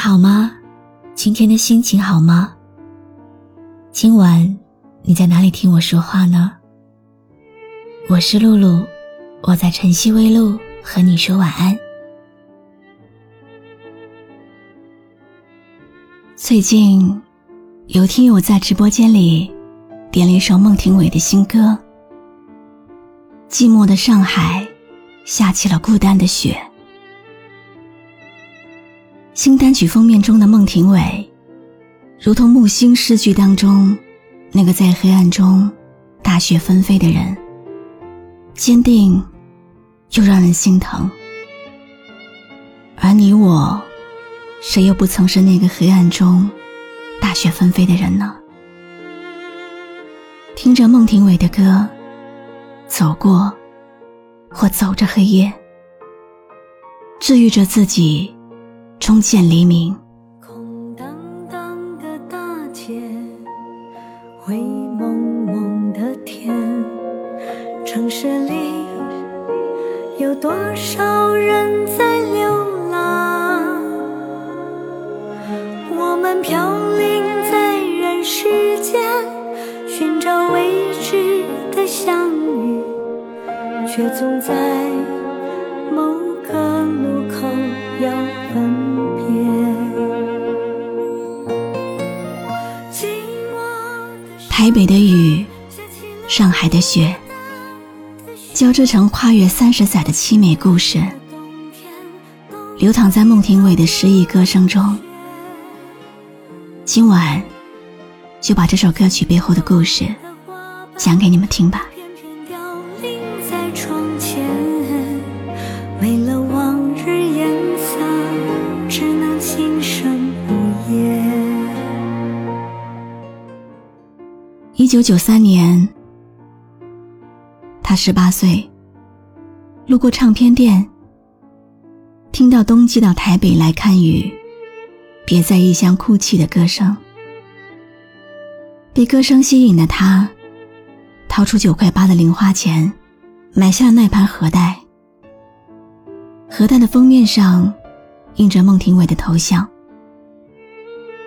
好吗？今天的心情好吗？今晚你在哪里听我说话呢？我是露露，我在晨曦微露和你说晚安。最近有听友在直播间里点了一首孟庭苇的新歌《寂寞的上海下起了孤单的雪》。新单曲封面中的孟庭苇，如同木心诗句当中那个在黑暗中大雪纷飞的人，坚定又让人心疼。而你我，谁又不曾是那个黑暗中大雪纷飞的人呢？听着孟庭苇的歌，走过或走着黑夜，治愈着自己。终见黎明。空荡荡的大街，灰蒙蒙的天，城市里有多少人在流浪？我们飘零在人世间，寻找未知的相遇，却总在台北的雨，上海的雪，交织成跨越三十载的凄美故事，流淌在孟庭苇的诗意歌声中。今晚，就把这首歌曲背后的故事讲给你们听吧。九九三年，他十八岁，路过唱片店，听到冬季到台北来看雨，别在异乡哭泣的歌声，被歌声吸引的他，掏出九块八的零花钱，买下了那盘盒带。盒带的封面上印着孟庭苇的头像，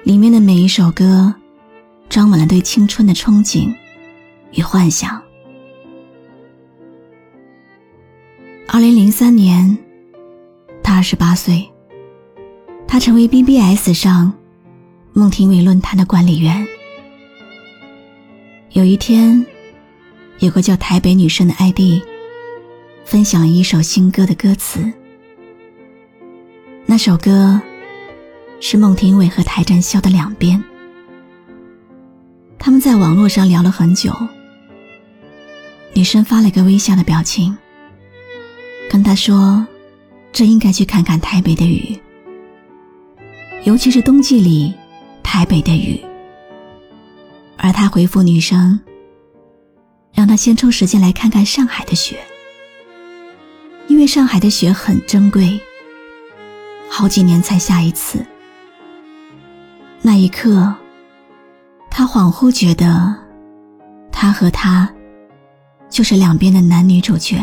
里面的每一首歌。装满了对青春的憧憬与幻想。二零零三年，他二十八岁，他成为 BBS 上孟庭苇论坛的管理员。有一天，有个叫台北女生的 ID 分享了一首新歌的歌词，那首歌是孟庭苇和邰正宵的两边。他们在网络上聊了很久，女生发了一个微笑的表情，跟他说：“这应该去看看台北的雨，尤其是冬季里台北的雨。”而他回复女生：“让他先抽时间来看看上海的雪，因为上海的雪很珍贵，好几年才下一次。”那一刻。他恍惚觉得，他和他，就是两边的男女主角。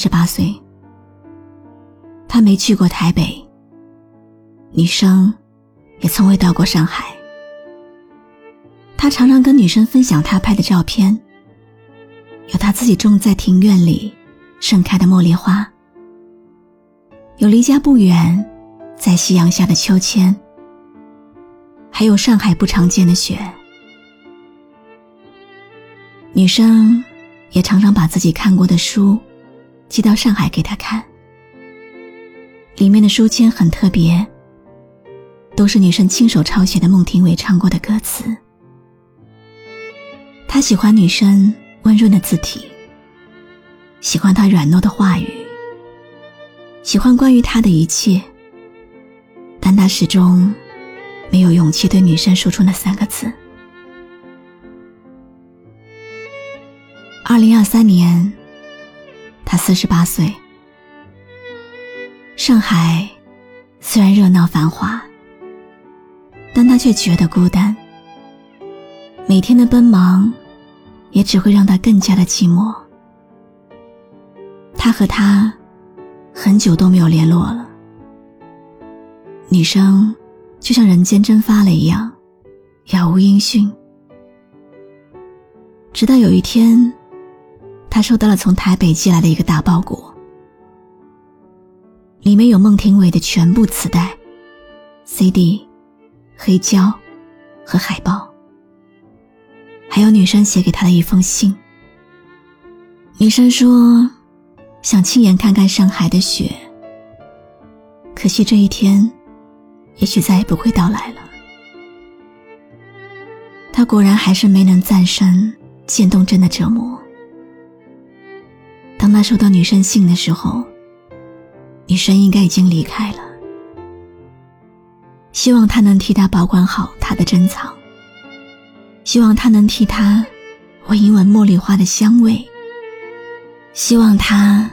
十八岁。他没去过台北，女生也从未到过上海。他常常跟女生分享他拍的照片，有他自己种在庭院里盛开的茉莉花，有离家不远，在夕阳下的秋千，还有上海不常见的雪。女生也常常把自己看过的书寄到上海给他看，里面的书签很特别，都是女生亲手抄写的孟庭苇唱过的歌词。他喜欢女生温润的字体，喜欢她软糯的话语，喜欢关于她的一切，但他始终没有勇气对女生说出那三个字。二零二三年，他四十八岁。上海虽然热闹繁华，但他却觉得孤单。每天的奔忙，也只会让他更加的寂寞。他和他很久都没有联络了。女生就像人间蒸发了一样，杳无音讯。直到有一天。他收到了从台北寄来的一个大包裹，里面有孟庭苇的全部磁带、CD、黑胶和海报，还有女生写给他的一封信。女生说想亲眼看看上海的雪，可惜这一天也许再也不会到来了。他果然还是没能战胜渐冻症的折磨。当他收到女生信的时候，女生应该已经离开了。希望他能替他保管好他的珍藏，希望他能替他闻一闻茉莉花的香味，希望他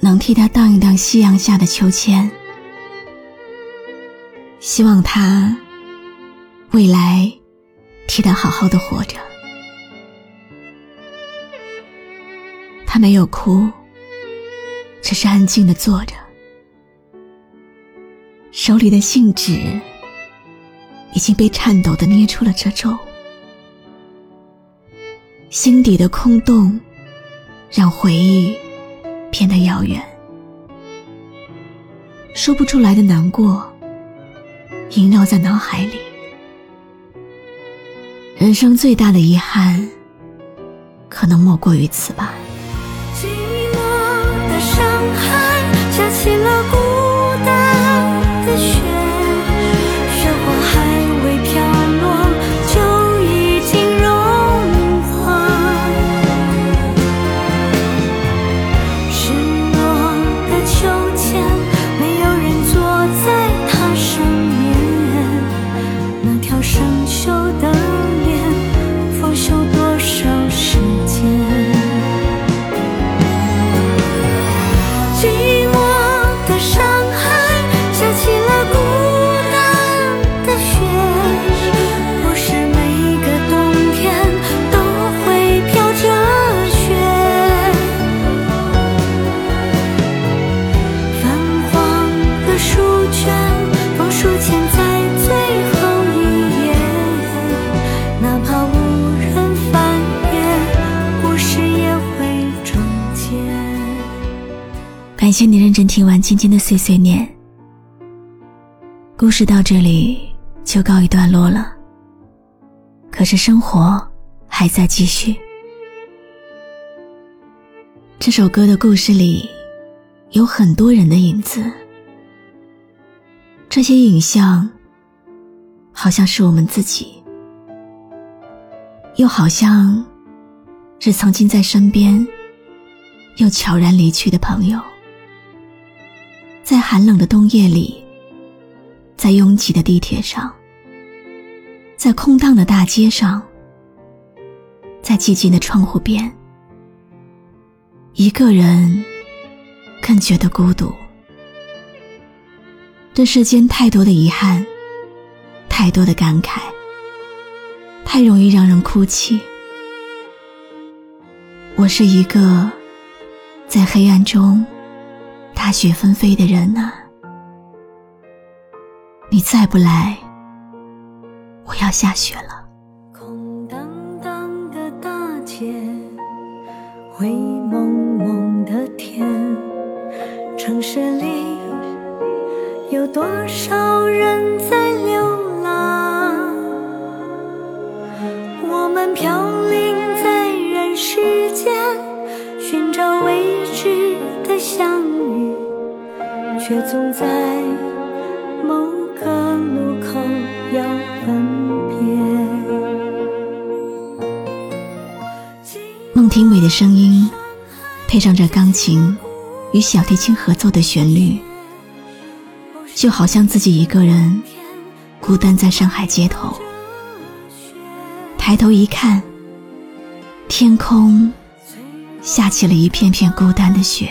能替他荡一荡夕阳下的秋千，希望他未来替他好好的活着。他没有哭，只是安静的坐着，手里的信纸已经被颤抖的捏出了褶皱，心底的空洞让回忆变得遥远，说不出来的难过萦绕在脑海里。人生最大的遗憾，可能莫过于此吧。假期轻轻的碎碎念，故事到这里就告一段落了。可是生活还在继续。这首歌的故事里有很多人的影子，这些影像好像是我们自己，又好像是曾经在身边又悄然离去的朋友。在寒冷的冬夜里，在拥挤的地铁上，在空荡的大街上，在寂静的窗户边，一个人更觉得孤独。这世间太多的遗憾，太多的感慨，太容易让人哭泣。我是一个在黑暗中。大雪纷飞的人啊，你再不来，我要下雪了。空荡荡的大街，灰蒙蒙的天。城市里有多少人在流浪？我们飘却总在某个路口要分别。孟庭苇的声音，配上这钢琴与小提琴合奏的旋律，就好像自己一个人孤单在上海街头。抬头一看，天空下起了一片片孤单的雪。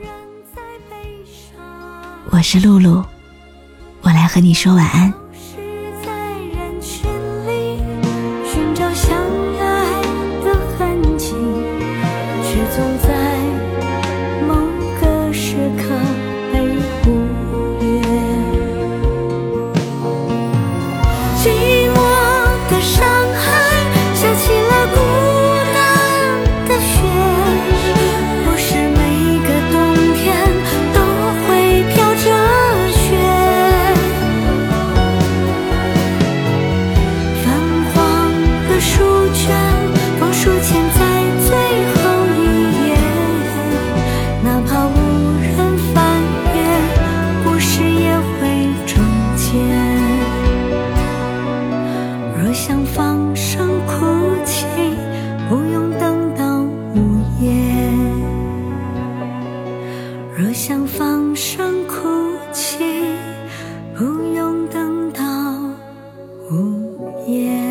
我是露露，我来和你说晚安。Yeah.